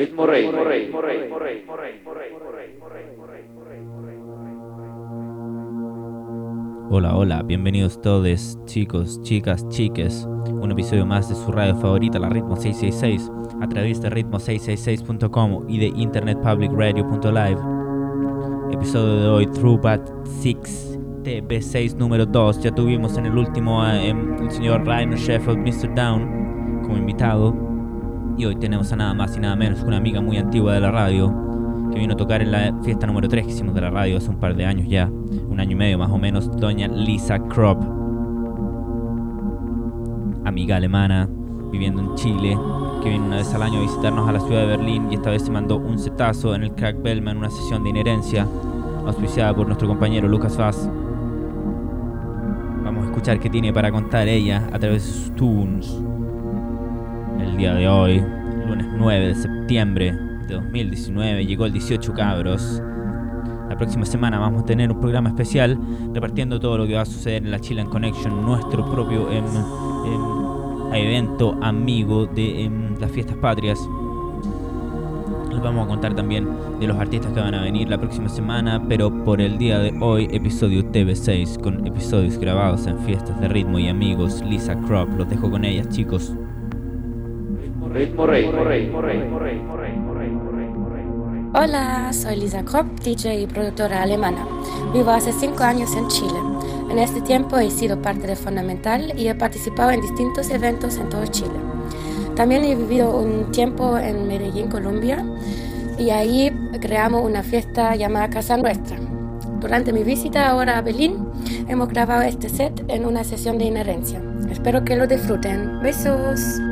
Ritmo Rey. Hola, hola, bienvenidos todos, chicos, chicas, chiques. Un episodio más de su radio favorita, la Ritmo 666, a través de ritmo666.com y de internetpublicradio.live. Episodio de hoy, Throwback 6, TB6 número 2. Ya tuvimos en el último eh, el señor Ryan Sheffield, Mr. Down, como invitado. Y hoy tenemos a nada más y nada menos que una amiga muy antigua de la radio, que vino a tocar en la fiesta número 3 que hicimos de la radio hace un par de años ya, un año y medio más o menos, doña Lisa Kropp. Amiga alemana, viviendo en Chile, que viene una vez al año a visitarnos a la ciudad de Berlín y esta vez se mandó un setazo en el Crack Bellman, una sesión de inherencia, auspiciada por nuestro compañero Lucas Vaz. Vamos a escuchar qué tiene para contar ella a través de sus tunes. El día de hoy, lunes 9 de septiembre de 2019, llegó el 18 cabros. La próxima semana vamos a tener un programa especial repartiendo todo lo que va a suceder en la Chilean Connection, nuestro propio em, em, evento amigo de em, las fiestas patrias. Les vamos a contar también de los artistas que van a venir la próxima semana, pero por el día de hoy, episodio TV6 con episodios grabados en fiestas de ritmo y amigos. Lisa Crop, los dejo con ellas, chicos. Hola, soy Lisa Kropp, DJ y productora alemana. Vivo hace cinco años en Chile. En este tiempo he sido parte de Fundamental y he participado en distintos eventos en todo Chile. También he vivido un tiempo en Medellín, Colombia, y ahí creamos una fiesta llamada Casa Nuestra. Durante mi visita ahora a Berlín, hemos grabado este set en una sesión de inherencia. Espero que lo disfruten. Besos.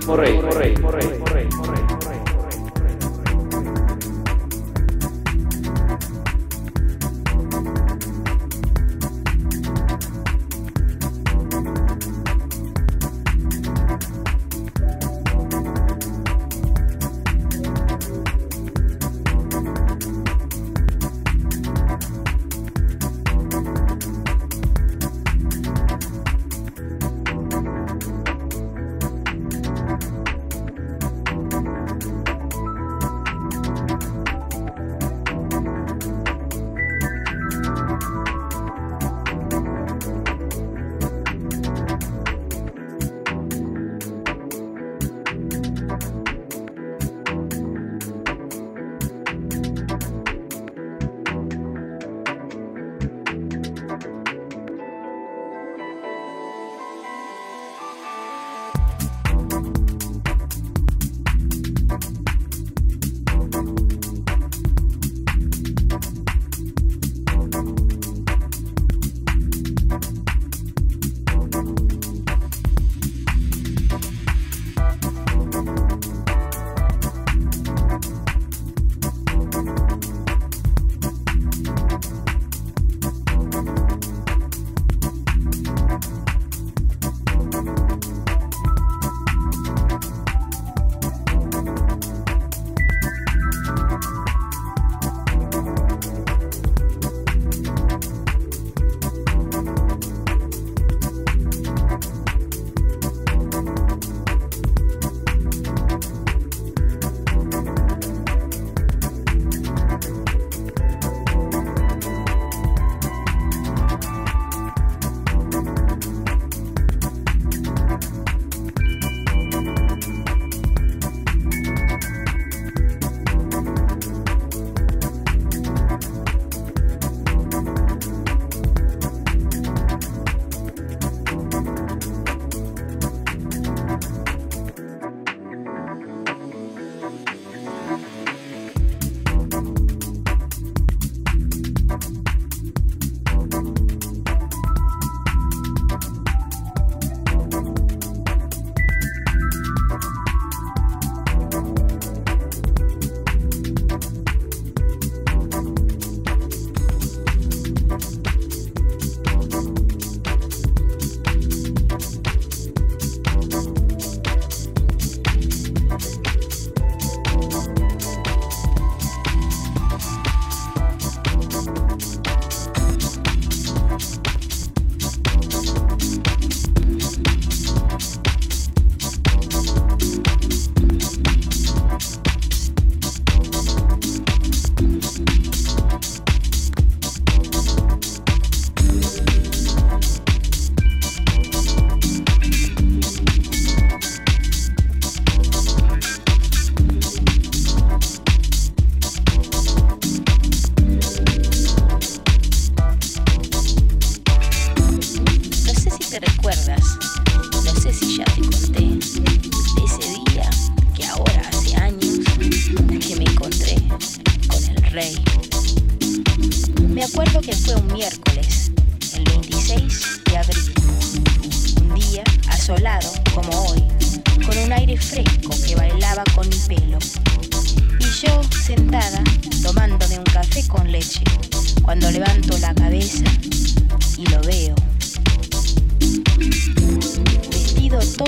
Ritmo Rey, Ritmo Rey, Ritmo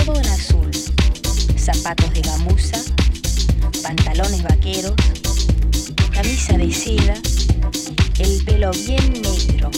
todo en azul, zapatos de gamuza, pantalones vaqueros, camisa de seda, el pelo bien negro,